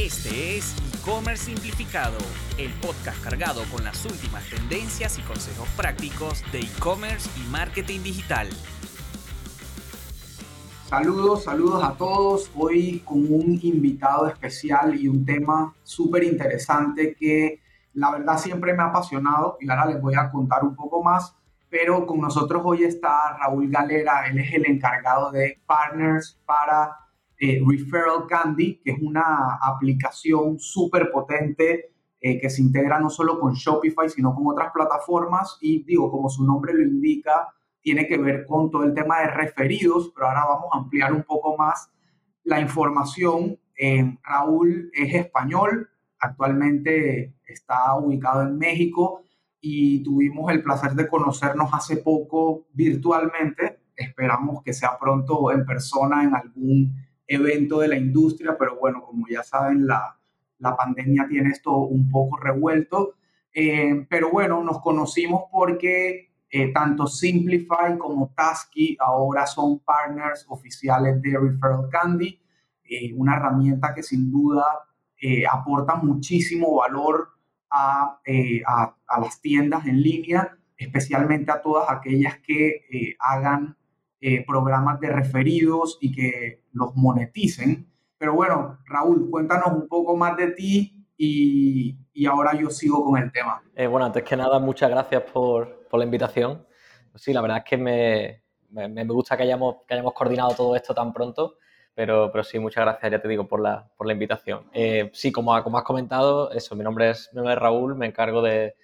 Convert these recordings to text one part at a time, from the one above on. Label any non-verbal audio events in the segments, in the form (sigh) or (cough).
Este es E-Commerce Simplificado, el podcast cargado con las últimas tendencias y consejos prácticos de e-commerce y marketing digital. Saludos, saludos a todos. Hoy con un invitado especial y un tema súper interesante que la verdad siempre me ha apasionado y ahora les voy a contar un poco más. Pero con nosotros hoy está Raúl Galera, él es el encargado de Partners para eh, Referral Candy, que es una aplicación súper potente eh, que se integra no solo con Shopify, sino con otras plataformas. Y digo, como su nombre lo indica, tiene que ver con todo el tema de referidos, pero ahora vamos a ampliar un poco más la información. Eh, Raúl es español, actualmente está ubicado en México y tuvimos el placer de conocernos hace poco virtualmente. Esperamos que sea pronto en persona en algún evento de la industria, pero bueno, como ya saben, la, la pandemia tiene esto un poco revuelto. Eh, pero bueno, nos conocimos porque eh, tanto Simplify como Tasky ahora son partners oficiales de Referral Candy, eh, una herramienta que sin duda aporta muchísimo valor a, a, a, las tiendas en línea, especialmente a todas aquellas que hagan eh, programas de referidos y que los moneticen. Pero bueno, Raúl, cuéntanos un poco más de ti y, y ahora yo sigo con el tema. Eh, bueno, antes que nada, muchas gracias por, por, la invitación. Sí, la verdad es que me, me, me, gusta que hayamos, que hayamos coordinado todo esto tan pronto, pero, pero sí, muchas gracias, ya te digo, por la, por la invitación. Eh, sí, como, como has comentado, eso, mi nombre, es, mi nombre es Raúl, me encargo de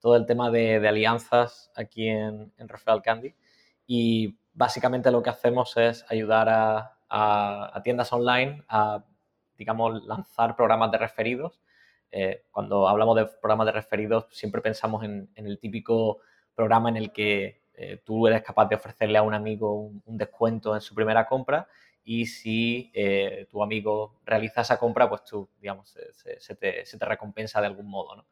todo el tema de, de alianzas aquí en, en Referral Candy. Y básicamente lo que hacemos es ayudar a, tiendas online a, digamos, lanzar programas de referidos. Eh, cuando hablamos de programas de referidos, siempre pensamos en, el típico programa en el que eh, tú eres capaz de ofrecerle a un amigo un, descuento en su primera compra y si eh, tu amigo realiza esa compra, pues tú, digamos, se, te, se te, recompensa de algún modo, ¿no?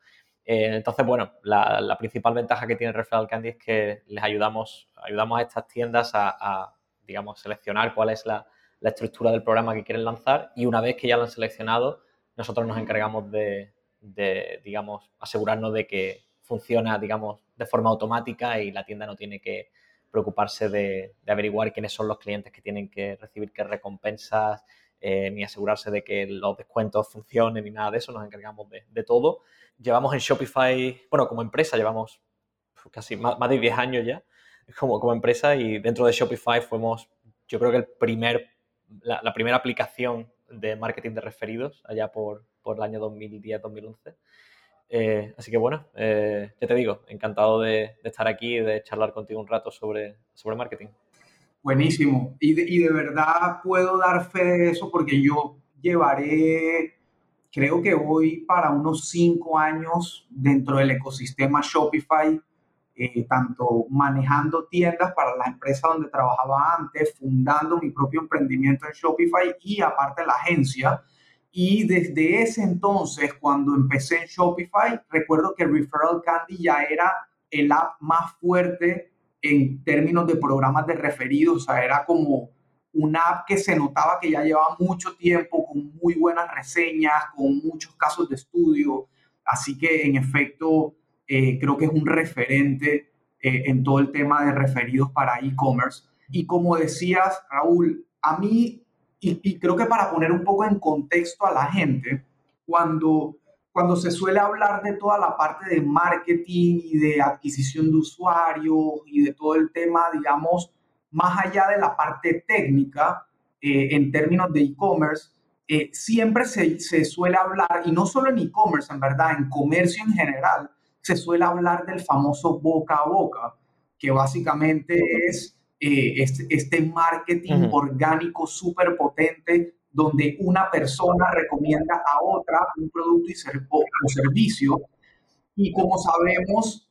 Eh, entonces, bueno, la, principal ventaja que tiene Referral Candy es que les ayudamos, ayudamos a estas tiendas a, digamos, seleccionar cuál es la, estructura del programa que quieren lanzar y una vez que ya lo han seleccionado, nosotros nos encargamos de, digamos, asegurarnos de que funciona, digamos, de forma automática y la tienda no tiene que preocuparse de, averiguar quiénes son los clientes que tienen que recibir qué recompensas, eh, ni asegurarse de que los descuentos funcionen ni nada de eso, nos encargamos de todo llevamos en Shopify, bueno, como empresa llevamos casi más, de 10 años ya como, como empresa y dentro de Shopify fuimos, yo creo que el primer, la, primera aplicación de marketing de referidos allá por, por el año 2010-2011. Eh, así que bueno, eh, ya te digo, encantado de, estar aquí y de charlar contigo un rato sobre, sobre marketing. Buenísimo. Y de, y de verdad puedo dar fe de eso porque yo llevaré creo que voy para unos cinco años dentro del ecosistema Shopify, eh, tanto manejando tiendas para la empresa donde trabajaba antes, fundando mi propio emprendimiento en Shopify y aparte la agencia. Y desde ese entonces, cuando empecé en Shopify, recuerdo que Referral Candy ya era el app más fuerte en términos de programas de referidos, o sea, era como una app que se notaba que ya llevaba mucho tiempo, con muy buenas reseñas, con muchos casos de estudio. Así que, en efecto, eh, creo que es un referente eh, en todo el tema de referidos para e-commerce. Y como decías, Raúl, a mí, y, creo que para poner un poco en contexto a la gente, cuando, cuando se suele hablar de toda la parte de marketing y de adquisición de usuarios y de todo el tema, digamos, más allá de la parte técnica, eh, en términos de e-commerce, eh, siempre se, se, suele hablar, y no solo en e-commerce, en verdad, en comercio en general, se suele hablar del famoso boca a boca, que básicamente es eh, este, este, marketing orgánico súper potente, donde una persona recomienda a otra un producto y o, servicio. Y como sabemos,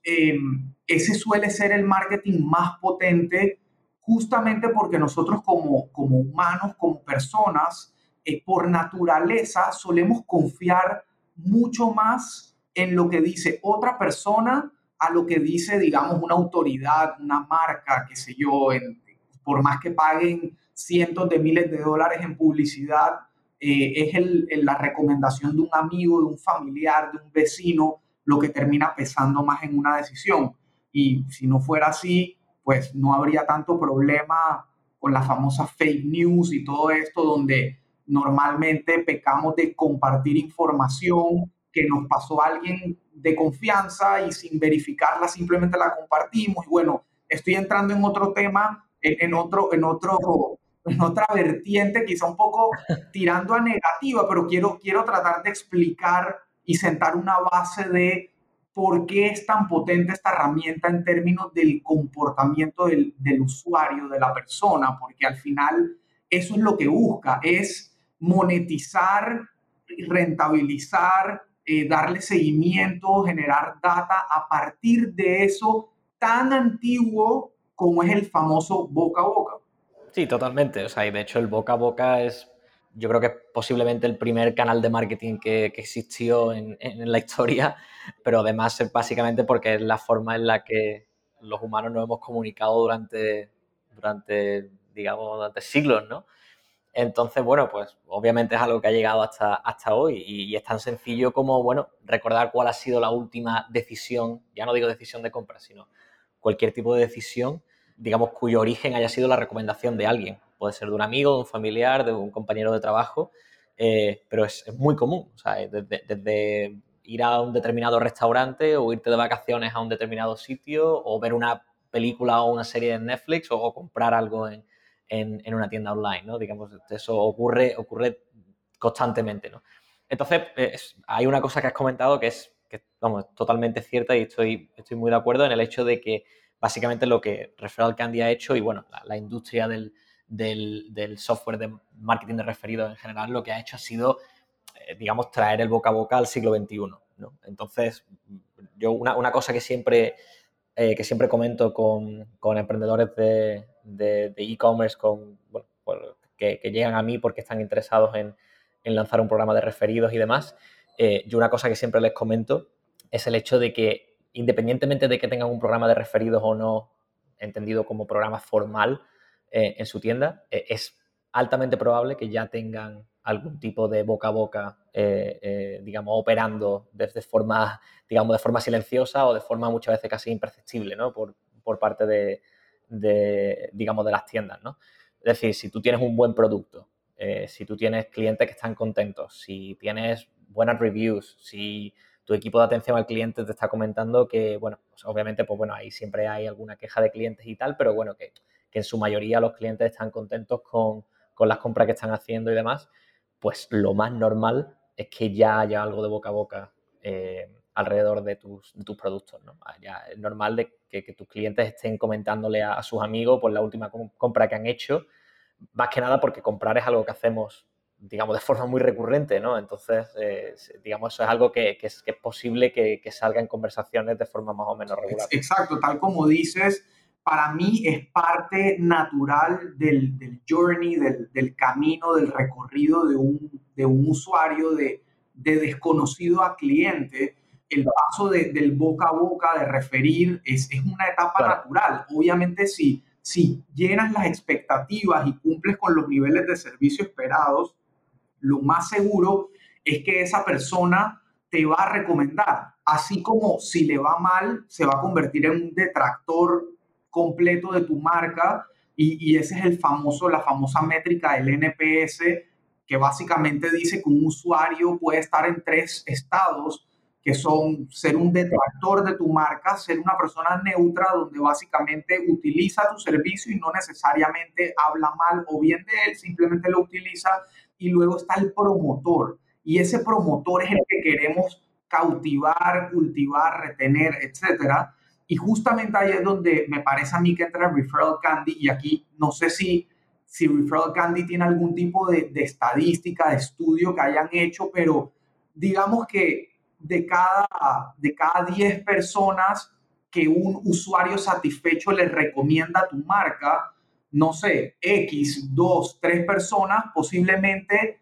ese suele ser el marketing más potente justamente porque nosotros como, como humanos, como personas, eh, por naturaleza solemos confiar mucho más en lo que dice otra persona a lo que dice, digamos, una autoridad, una marca, qué sé yo, por más que paguen cientos de miles de dólares en publicidad, eh, es el, la recomendación de un amigo, de un familiar, de un vecino, lo que termina pesando más en una decisión. Y si no fuera así, pues no habría tanto problema con la famosa fake news y todo esto, donde normalmente pecamos de compartir información que nos pasó a alguien de confianza y sin verificarla simplemente la compartimos. Y bueno, estoy entrando en otro tema, en, otro, en, otro, en otra vertiente, quizá un poco tirando a negativa, pero quiero, quiero tratar de explicar y sentar una base de por qué es tan potente esta herramienta en términos del comportamiento del, del usuario, de la persona, porque al final eso es lo que busca, es monetizar, rentabilizar, eh, darle seguimiento, generar data a partir de eso tan antiguo como es el famoso boca a boca. Sí, totalmente. O sea, y de hecho el boca a boca es, yo creo que posiblemente el primer canal de marketing que, existió en, en, la historia, pero además es básicamente porque es la forma en la que los humanos nos hemos comunicado durante, durante digamos, durante siglos, ¿no? Entonces, bueno, pues obviamente es algo que ha llegado hasta, hasta hoy y, es tan sencillo como, bueno, recordar cuál ha sido la última decisión, ya no digo decisión de compra, sino cualquier tipo de decisión, digamos, cuyo origen haya sido la recomendación de alguien. Puede ser de un amigo, de un familiar, de un compañero de trabajo, eh, pero es, muy común, o sea, desde, ir a un determinado restaurante o irte de vacaciones a un determinado sitio o ver una película o una serie en Netflix o comprar algo en, en, una tienda online, ¿no? Digamos, eso ocurre, ocurre constantemente, ¿no? Entonces, hay una cosa que has comentado que es, que, vamos, totalmente cierta y estoy, estoy muy de acuerdo en el hecho de que básicamente lo que Referral Candy ha hecho y, bueno, la, industria del, software de marketing de referidos en general, lo que ha hecho ha sido, eh, digamos, traer el boca a boca al siglo XXI, ¿no? Entonces, yo una, cosa que siempre, eh, que siempre comento con, con emprendedores de, e-commerce con, que, llegan a mí porque están interesados en, lanzar un programa de referidos y demás. Eh, yo una cosa que siempre les comento es el hecho de que independientemente de que tengan un programa de referidos o no, entendido como programa formal eh, en su tienda, eh, es altamente probable que ya tengan algún tipo de boca a boca, digamos, operando de, forma, digamos, de forma silenciosa o de forma muchas veces casi imperceptible, ¿no? Por, por parte de, de, digamos, de las tiendas, ¿no? Es decir, si tú tienes un buen producto, eh, si tú tienes clientes que están contentos, si tienes buenas reviews, si tu equipo de atención al cliente te está comentando que, bueno, pues obviamente, pues bueno, ahí siempre hay alguna queja de clientes y tal, pero bueno, que, en su mayoría los clientes están contentos con, las compras que están haciendo y demás, pues lo más normal es que ya haya algo de boca a boca eh, alrededor de tus, tus productos. ¿no? Ah, ya es normal de que, tus clientes estén comentándole a, sus amigos por la última compra que han hecho, más que nada porque comprar es algo que hacemos, digamos, de forma muy recurrente, ¿no? Entonces, eh, digamos, eso es algo que, es, posible que, salga en conversaciones de forma más o menos regular. Exacto, tal como dices, para mí es parte natural del, journey, del, camino, del recorrido de un, de un usuario de, de desconocido a cliente el paso del boca a boca, de referir, es, es una etapa natural. Obviamente, si, si llenas las expectativas y cumples con los niveles de servicio esperados, lo más seguro es que esa persona te va a recomendar. Así como si le va mal, se va a convertir en un detractor completo de tu marca. Y, ese es el famoso, la famosa métrica del NPS, que básicamente dice que un usuario puede estar en tres estados que son ser un detractor de tu marca, ser una persona neutra donde básicamente utiliza tu servicio y no necesariamente habla mal o bien de él, simplemente lo utiliza. Y luego está el promotor. Y ese promotor es el que queremos cautivar, cultivar, retener, etc. Y justamente ahí es donde me parece a mí que entra Referral Candy. Y aquí no sé si, si Referral Candy tiene algún tipo de, estadística, de estudio que hayan hecho, pero digamos que de cada, de cada 10 personas que un usuario satisfecho le recomienda tu marca, no sé, X, 2, 3 personas posiblemente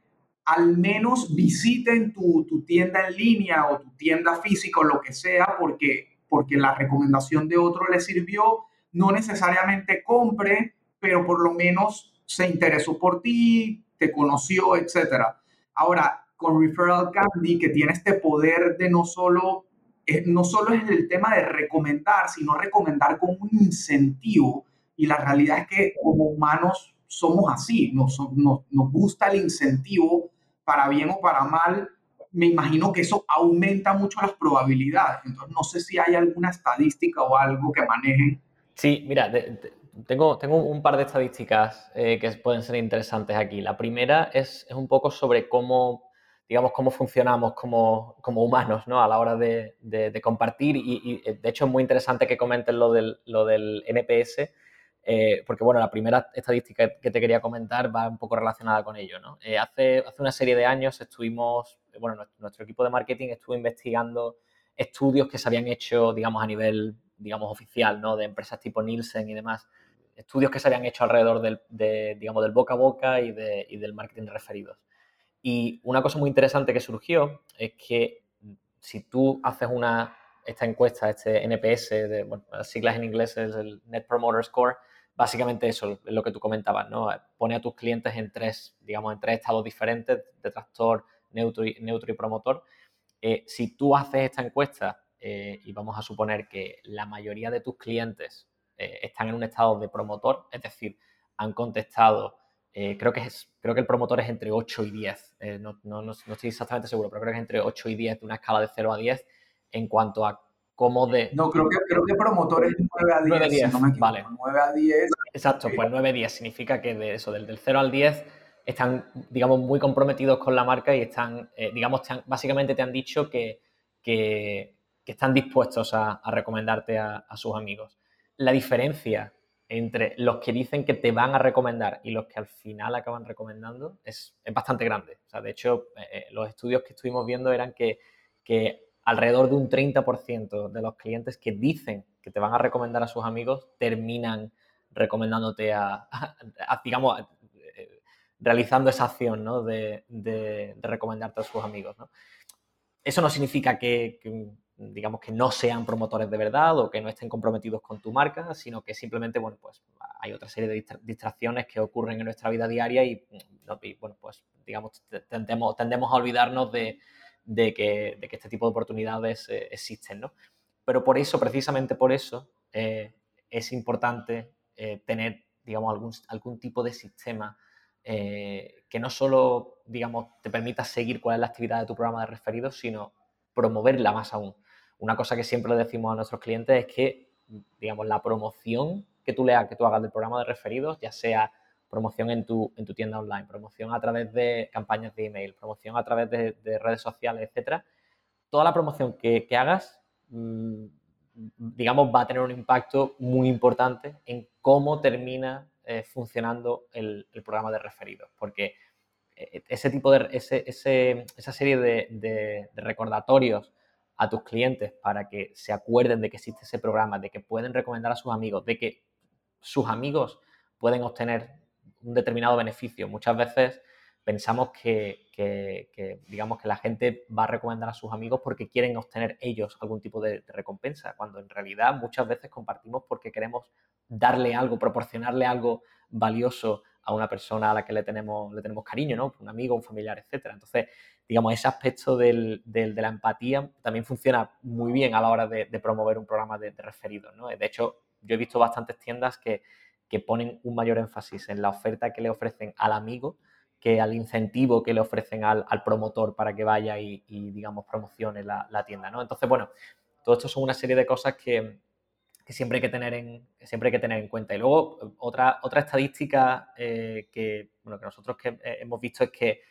al menos visiten tu, tienda en línea o tu tienda física o lo que sea porque, porque la recomendación de otro le sirvió, no necesariamente compre, pero por lo menos se interesó por ti, te conoció, etcétera. Ahora, con Referral Candy, que tiene este poder de no solo, eh, no solo es el tema de recomendar, sino recomendar con un incentivo. Y la realidad es que como humanos somos así, nos, nos, nos gusta el incentivo para bien o para mal, me imagino que eso aumenta mucho las probabilidades. Entonces, no sé si hay alguna estadística o algo que manejen. Sí, mira, tengo, tengo un par de estadísticas eh, que pueden ser interesantes aquí. La primera es, es, un poco sobre cómo, digamos, cómo funcionamos como, como humanos ¿no? a la hora de, de, compartir y, y, de hecho es muy interesante que comenten lo del, lo del NPS eh, porque bueno, la primera estadística que te quería comentar va un poco relacionada con ello. ¿no? Eh, hace, hace una serie de años estuvimos, bueno, nuestro, equipo de marketing estuvo investigando estudios que se habían hecho, digamos, a nivel, digamos, oficial, ¿no? De empresas tipo Nielsen y demás. Estudios que se habían hecho alrededor del, de, digamos, del boca a boca y, de, y del marketing de referidos. Y una cosa muy interesante que surgió es que si tú haces una, esta encuesta, este NPS, de, bueno, las siglas en inglés es el Net Promoter Score, básicamente eso es lo que tú comentabas, ¿no? Pone a tus clientes en tres, digamos, en tres estados diferentes, detractor, neutro neutro y promotor. Eh, si tú haces esta encuesta eh, y vamos a suponer que la mayoría de tus clientes eh, están en un estado de promotor, es decir, han contestado, creo, que es, creo que el promotor es entre 8 y 10, no, no, no, estoy exactamente seguro, pero creo que es entre 8 y 10 de una escala de 0 a 10 en cuanto a como de... No, creo que, creo que promotores 9 a 10. 9 a 10, no vale. 9 a 10. Exacto, pues 9 a 10 significa que de eso, del, del 0 al 10 están, digamos, muy comprometidos con la marca y están, eh, digamos, te han, básicamente te han dicho que, que, que están dispuestos a, a recomendarte a, a, sus amigos. La diferencia entre los que dicen que te van a recomendar y los que al final acaban recomendando es, es bastante grande. O sea, de hecho, eh, eh los estudios que estuvimos viendo eran que, que alrededor de un 30% de los clientes que dicen que te van a recomendar a sus amigos terminan recomendándote a, digamos, eh, realizando esa acción ¿no? de, de, de, recomendarte a sus amigos. ¿no? Eso no significa que, que, digamos, que no sean promotores de verdad o que no estén comprometidos con tu marca, sino que simplemente, bueno, pues hay otra serie de distracciones que ocurren en nuestra vida diaria y, y bueno, pues digamos, tendemos, tendemos a olvidarnos de, de que, de que este tipo de oportunidades eh, existen, ¿no? Pero por eso, precisamente por eso, eh, es importante eh, tener, digamos, algún, algún tipo de sistema que no solo, digamos, te permita seguir cuál es la actividad de tu programa de referidos, sino promoverla más aún. Una cosa que siempre le decimos a nuestros clientes es que, digamos, la promoción que tú leas, que tú hagas del programa de referidos, ya sea promoción en tu, en tu tienda online, promoción a través de campañas de email, promoción a través de, de redes sociales, etcétera. Toda la promoción que, hagas, mmm, digamos, va a tener un impacto muy importante en cómo termina eh, funcionando el, programa de referidos, porque eh, ese tipo de, ese, esa serie de recordatorios a tus clientes para que se acuerden de que existe ese programa, de que pueden recomendar a sus amigos, de que sus amigos pueden obtener un determinado beneficio. Muchas veces pensamos que, digamos, que la gente va a recomendar a sus amigos porque quieren obtener ellos algún tipo de, de, recompensa, cuando en realidad muchas veces compartimos porque queremos darle algo, proporcionarle algo valioso a una persona a la que le tenemos, le tenemos cariño, ¿no? Un amigo, un familiar, etc. Entonces, digamos, ese aspecto del, de la empatía también funciona muy bien a la hora de, de promover un programa de, referidos, ¿no? De hecho, yo he visto bastantes tiendas que que ponen un mayor énfasis en la oferta que le ofrecen al amigo que al incentivo que le ofrecen al, promotor para que vaya y, digamos, promocione la, tienda, ¿no? Entonces, bueno, todo esto son una serie de cosas que, que, siempre, hay que, tener en, siempre hay que tener en cuenta. Y luego, otra, otra estadística eh, que, bueno, que nosotros que eh, hemos visto es que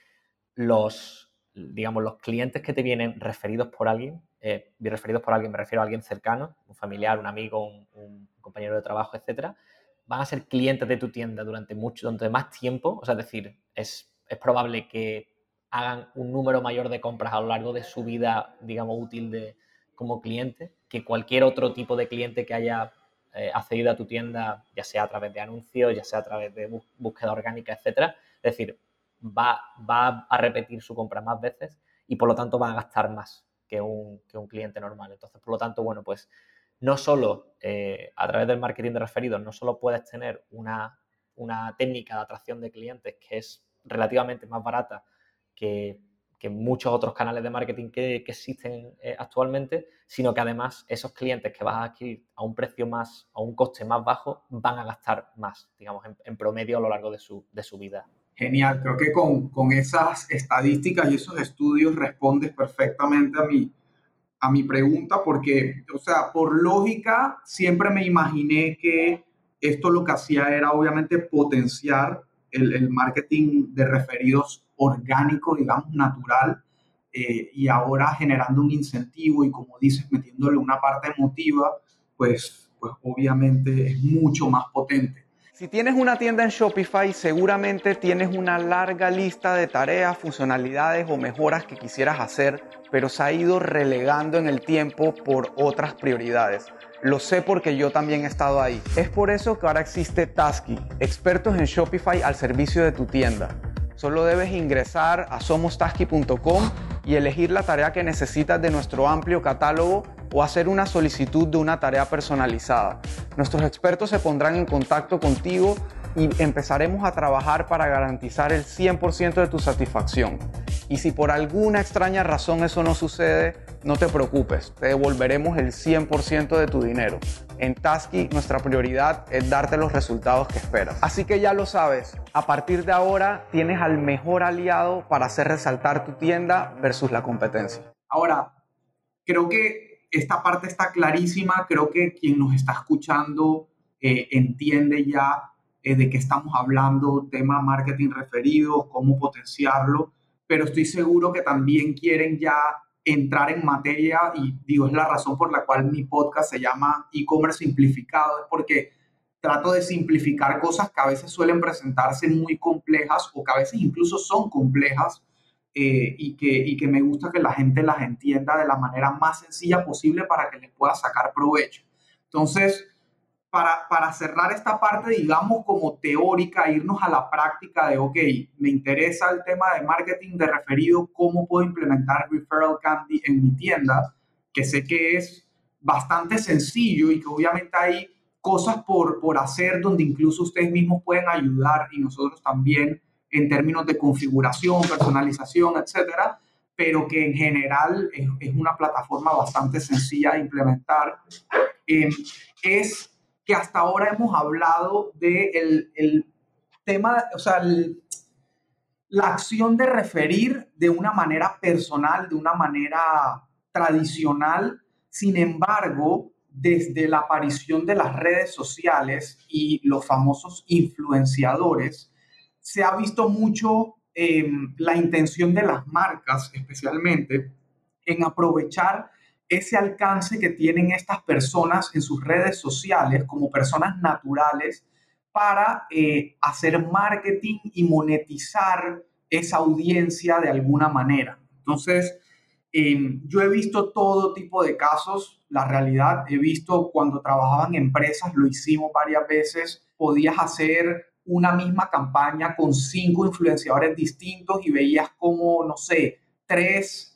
los, digamos, los clientes que te vienen referidos por alguien, eh, referidos por alguien, me refiero a alguien cercano, un familiar, un amigo, un, un compañero de trabajo, etcétera, van a ser clientes de tu tienda durante mucho, durante más tiempo, o sea, es decir, es, es probable que hagan un número mayor de compras a lo largo de su vida, digamos, útil de, como cliente, que cualquier otro tipo de cliente que haya eh, accedido a tu tienda, ya sea a través de anuncios, ya sea a través de búsqueda orgánica, etcétera. Es decir, va, va a repetir su compra más veces y por lo tanto va a gastar más que un, que un cliente normal. Entonces, por lo tanto, bueno, pues no solo eh, a través del marketing de referidos, no solo puedes tener una, una, técnica de atracción de clientes que es relativamente más barata que, muchos otros canales de marketing que, existen eh, actualmente, sino que además esos clientes que vas a adquirir a un precio más, a un coste más bajo, van a gastar más, digamos, en, promedio a lo largo de su, de su vida. Genial, creo que con, con, esas estadísticas y esos estudios respondes perfectamente a mi, a mi pregunta porque, o sea, por lógica, siempre me imaginé que esto lo que hacía era obviamente potenciar el, marketing de referidos orgánico, digamos, natural, eh, y ahora generando un incentivo y como dices, metiéndole una parte emotiva, pues, pues obviamente es mucho más potente. Si tienes una tienda en Shopify, seguramente tienes una larga lista de tareas, funcionalidades o mejoras que quisieras hacer, pero se ha ido relegando en el tiempo por otras prioridades. Lo sé porque yo también he estado ahí. Es por eso que ahora existe Tasky, expertos en Shopify al servicio de tu tienda. Solo debes ingresar a somostasky.com y elegir la tarea que necesitas de nuestro amplio catálogo o hacer una solicitud de una tarea personalizada. Nuestros expertos se pondrán en contacto contigo y empezaremos a trabajar para garantizar el 100% de tu satisfacción. Y si por alguna extraña razón eso no sucede, no te preocupes, te devolveremos el 100% de tu dinero. En Tasky nuestra prioridad es darte los resultados que esperas. Así que ya lo sabes, a partir de ahora tienes al mejor aliado para hacer resaltar tu tienda versus la competencia. Ahora, creo que esta parte está clarísima, creo que quien nos está escuchando eh, entiende ya eh, de qué estamos hablando, tema marketing referido, cómo potenciarlo, pero estoy seguro que también quieren ya entrar en materia y digo, es la razón por la cual mi podcast se llama e-commerce simplificado, es porque trato de simplificar cosas que a veces suelen presentarse muy complejas o que a veces incluso son complejas eh, y, que, y que me gusta que la gente las entienda de la manera más sencilla posible para que les pueda sacar provecho. Entonces, para, cerrar esta parte, digamos, como teórica, irnos a la práctica de, ok, me interesa el tema de marketing de referido, cómo puedo implementar Referral Candy en mi tienda, que sé que es bastante sencillo y que obviamente hay cosas por, por hacer donde incluso ustedes mismos pueden ayudar y nosotros también en términos de configuración, personalización, etcétera, pero que en general es, una plataforma bastante sencilla de implementar. Eh, es que hasta ahora hemos hablado de tema, o sea, la acción de referir de una manera personal, de una manera tradicional. Sin embargo, desde la aparición de las redes sociales y los famosos influenciadores, se ha visto mucho em, la intención de las marcas, especialmente, en aprovechar ese alcance que tienen estas personas en sus redes sociales como personas naturales para eh, hacer marketing y monetizar esa audiencia de alguna manera. Entonces, em, yo he visto todo tipo de casos, la realidad, he visto cuando trabajaba en empresas, lo hicimos varias veces, podías hacer una misma campaña con cinco influenciadores distintos y veías como, no sé, tres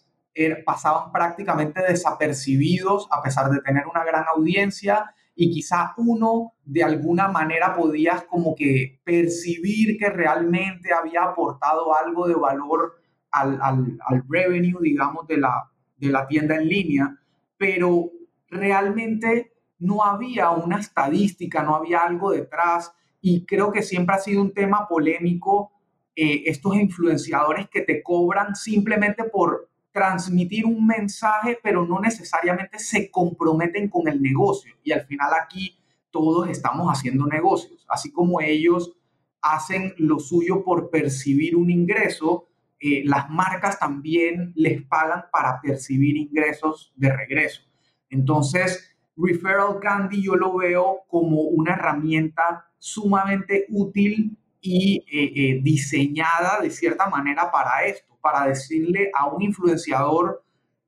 pasaban prácticamente desapercibidos a pesar de tener una gran audiencia y quizá uno de alguna manera podías como que percibir que realmente había aportado algo de valor al, al, revenue, digamos, de la, de la tienda en línea, pero realmente no había una estadística, no había algo detrás y creo que siempre ha sido un tema polémico eh, estos influenciadores que te cobran simplemente por transmitir un mensaje, pero no necesariamente se comprometen con el negocio. Y al final aquí todos estamos haciendo negocios, así como ellos hacen lo suyo por percibir un ingreso, eh, las marcas también les pagan para percibir ingresos de regreso. Entonces, Referral Candy yo lo veo como una herramienta sumamente útil y eh, eh, diseñada de cierta manera para esto para decirle a un influenciador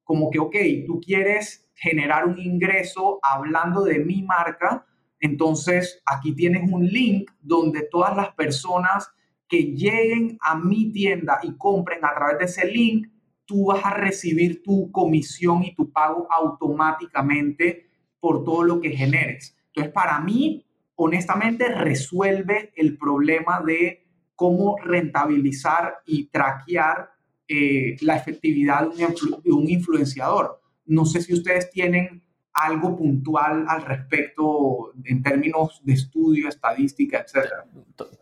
como que, ok, tú quieres generar un ingreso hablando de mi marca, entonces aquí tienes un link donde todas las personas que lleguen a mi tienda y compren a través de ese link, tú vas a recibir tu comisión y tu pago automáticamente por todo lo que generes. Entonces, para mí, honestamente, resuelve el problema de cómo rentabilizar y traquear eh, la efectividad de un influenciador. No sé si ustedes tienen algo puntual al respecto en términos de estudio, estadística, etcétera.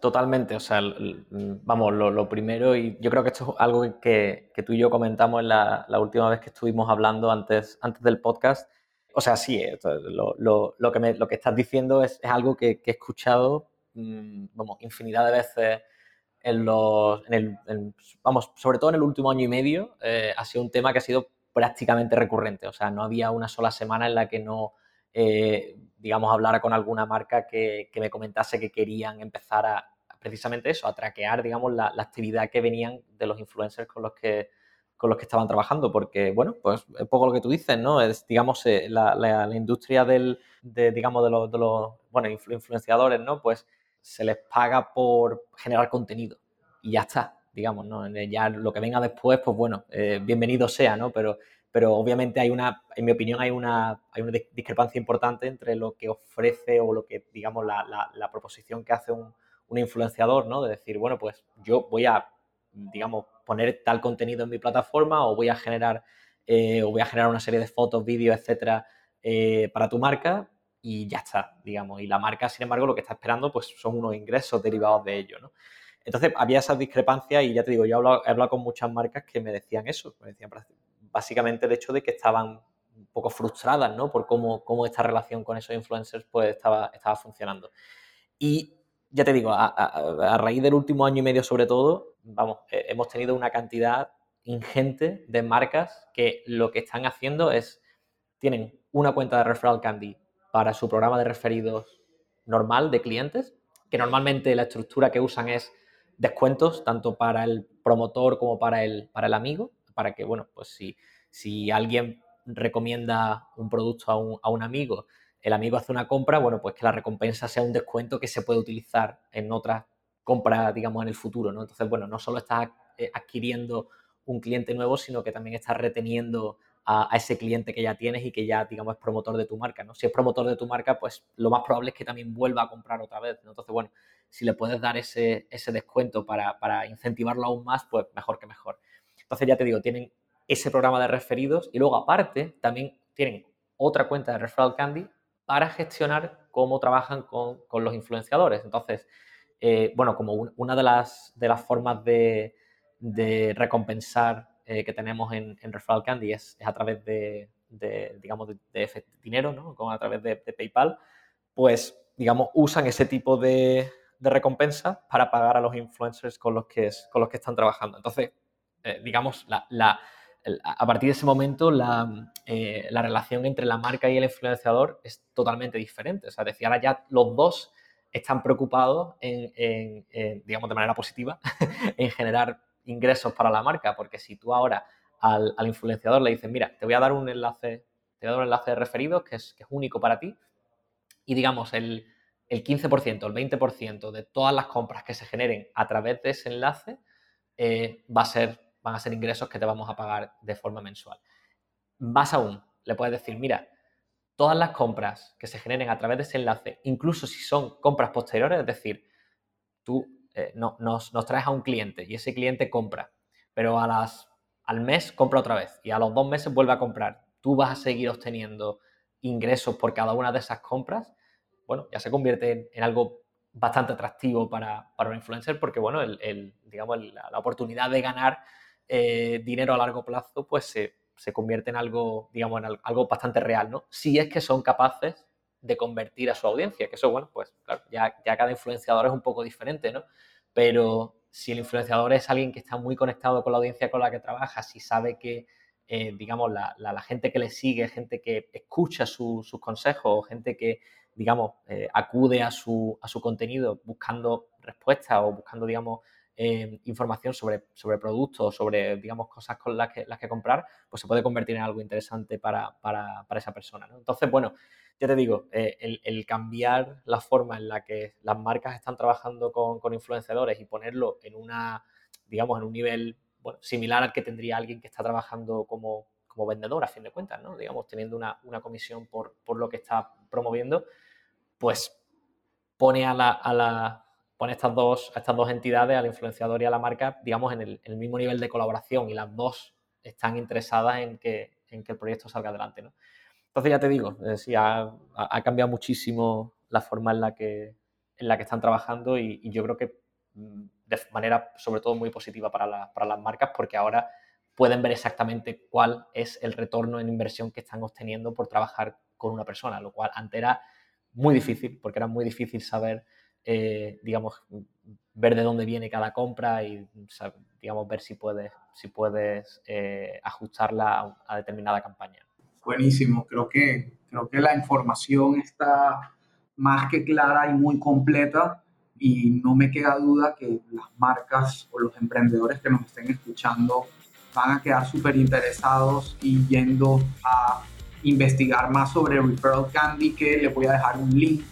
Totalmente, o sea, vamos, lo, primero, y yo creo que esto es algo que, que tú y yo comentamos en la, la, última vez que estuvimos hablando antes, antes del podcast. O sea, sí, eh, lo, lo, lo que, me, lo que estás diciendo es, es algo que, que, he escuchado, mm, vamos, infinidad de veces en los, en el, vamos, sobre todo en el último año y medio, eh, ha sido un tema que ha sido prácticamente recurrente. O sea, no había una sola semana en la que no, eh, digamos, hablara con alguna marca que, me comentase que querían empezar a precisamente eso, a traquear, digamos, la, actividad que venían de los influencers con los que con los que estaban trabajando, porque, bueno, pues es poco lo que tú dices, ¿no? Es, digamos, eh, la, industria del, de, digamos, de los, de los, bueno, influenciadores, ¿no? Pues se les paga por generar contenido y ya está digamos, ¿no? Ya lo que venga después, pues bueno, eh, bienvenido sea, ¿no? Pero, pero obviamente hay una, en mi opinión, hay una, hay una discrepancia importante entre lo que ofrece o lo que, digamos, la, la, proposición que hace un, un, influenciador, ¿no? De decir, bueno, pues yo voy a, digamos, poner tal contenido en mi plataforma o voy a generar, eh, o voy a generar una serie de fotos, vídeos, etcétera, eh, para tu marca y ya está, digamos. Y la marca, sin embargo, lo que está esperando, pues son unos ingresos derivados de ello, ¿no? Entonces había esas discrepancias y ya te digo, yo he hablado, con muchas marcas que me decían eso, me decían básicamente el hecho de que estaban un poco frustradas, ¿no? Por cómo, cómo esta relación con esos influencers pues estaba, estaba funcionando. Y ya te digo, a, raíz del último año y medio sobre todo, vamos, eh, hemos tenido una cantidad ingente de marcas que lo que están haciendo es, tienen una cuenta de Referral Candy para su programa de referidos normal de clientes, que normalmente la estructura que usan es descuentos tanto para el promotor como para el, para el amigo, para que, bueno, pues si, si alguien recomienda un producto a un, a un amigo, el amigo hace una compra, bueno, pues que la recompensa sea un descuento que se puede utilizar en otras compras, digamos, en el futuro, ¿no? Entonces, bueno, no solo estás eh, adquiriendo un cliente nuevo, sino que también estás reteniendo a, ese cliente que ya tienes y que ya, digamos, es promotor de tu marca, ¿no? Si es promotor de tu marca, pues lo más probable es que también vuelva a comprar otra vez. Entonces, bueno, si le puedes dar ese, ese descuento para, para, incentivarlo aún más, pues mejor que mejor. Entonces ya te digo, tienen ese programa de referidos y luego aparte también tienen otra cuenta de Referral Candy para gestionar cómo trabajan con, con los influenciadores. Entonces, eh, bueno, como una de las, formas de, recompensar eh, que tenemos en, en, Referral Candy es, a través de, digamos, de, dinero, ¿no? Como a través de, PayPal, pues, digamos, usan ese tipo de, recompensa para pagar a los influencers con los que, están trabajando. Entonces, eh, digamos, a partir de ese momento la, la, relación entre la marca y el influenciador es totalmente diferente. O sea, ahora ya los dos están preocupados en, digamos, de manera positiva, (laughs) en generar ingresos para la marca, porque si tú ahora al, influenciador le dices, mira, te voy a dar un enlace, te voy a dar un enlace de referidos que es, que es único para ti, y digamos, el, el 15%, el 20% de todas las compras que se generen a través de ese enlace eh, va a ser, van a ser ingresos que te vamos a pagar de forma mensual. Más aún, le puedes decir, mira, todas las compras que se generen a través de ese enlace, incluso si son compras posteriores, es decir, tú eh, no, nos, nos, traes a un cliente y ese cliente compra, pero a las, al mes compra otra vez y a los dos meses vuelve a comprar, tú vas a seguir obteniendo ingresos por cada una de esas compras bueno, ya se convierte en, algo bastante atractivo para, para un influencer porque, bueno, el, digamos, la, oportunidad de ganar eh, dinero a largo plazo, pues se, se, convierte en algo, digamos, en algo bastante real, ¿no? Si es que son capaces de convertir a su audiencia, que eso, bueno, pues claro, ya, cada influenciador es un poco diferente, ¿no? Pero si el influenciador es alguien que está muy conectado con la audiencia con la que trabaja, si sabe que, eh, digamos, la, la, gente que le sigue, gente que escucha sus consejos, gente que digamos, eh, acude a su, a su contenido buscando respuestas o buscando, digamos, eh, información sobre, sobre productos, sobre, digamos, cosas con las que, las que comprar, pues se puede convertir en algo interesante para, para, para esa persona. Entonces, bueno, ya te digo, eh, el, el, cambiar la forma en la que las marcas están trabajando con, con, influenciadores y ponerlo en una, digamos, en un nivel bueno, similar al que tendría alguien que está trabajando como, como vendedor, a fin de cuentas, ¿no? Digamos, teniendo una, una comisión por, por, lo que está promoviendo, pues pone a la, a la, pone estas dos, estas dos entidades, al influenciador y a la marca, digamos, en el, mismo nivel de colaboración y las dos están interesadas en que, en que el proyecto salga adelante. ¿no? Entonces ya te digo, eh, sí, ha, cambiado muchísimo la forma en la que, en la que están trabajando y, yo creo que mm, de manera sobre todo muy positiva para, para las marcas porque ahora pueden ver exactamente cuál es el retorno en inversión que están obteniendo por trabajar con una persona, lo cual antes era muy difícil, porque era muy difícil saber, eh, digamos, ver de dónde viene cada compra y, digamos, ver si puedes, si puedes eh, ajustarla a, determinada campaña. Buenísimo, creo que, creo que la información está más que clara y muy completa y no me queda duda que las marcas o los emprendedores que nos estén escuchando van a quedar súper interesados y yendo a investigar más sobre Referral Candy, que le voy a dejar un link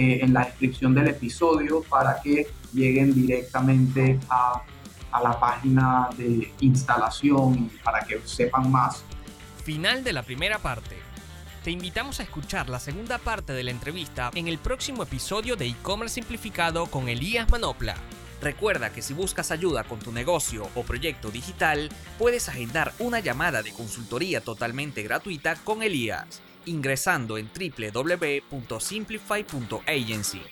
eh, en la descripción del episodio para que lleguen directamente a, a la página de instalación y para que sepan más. Final de la primera parte. Te invitamos a escuchar la segunda parte de la entrevista en el próximo episodio de e-commerce simplificado con Elías Manopla. Recuerda que si buscas ayuda con tu negocio o proyecto digital, puedes agendar una llamada de consultoría totalmente gratuita con Elías, ingresando en www.simplify.agency.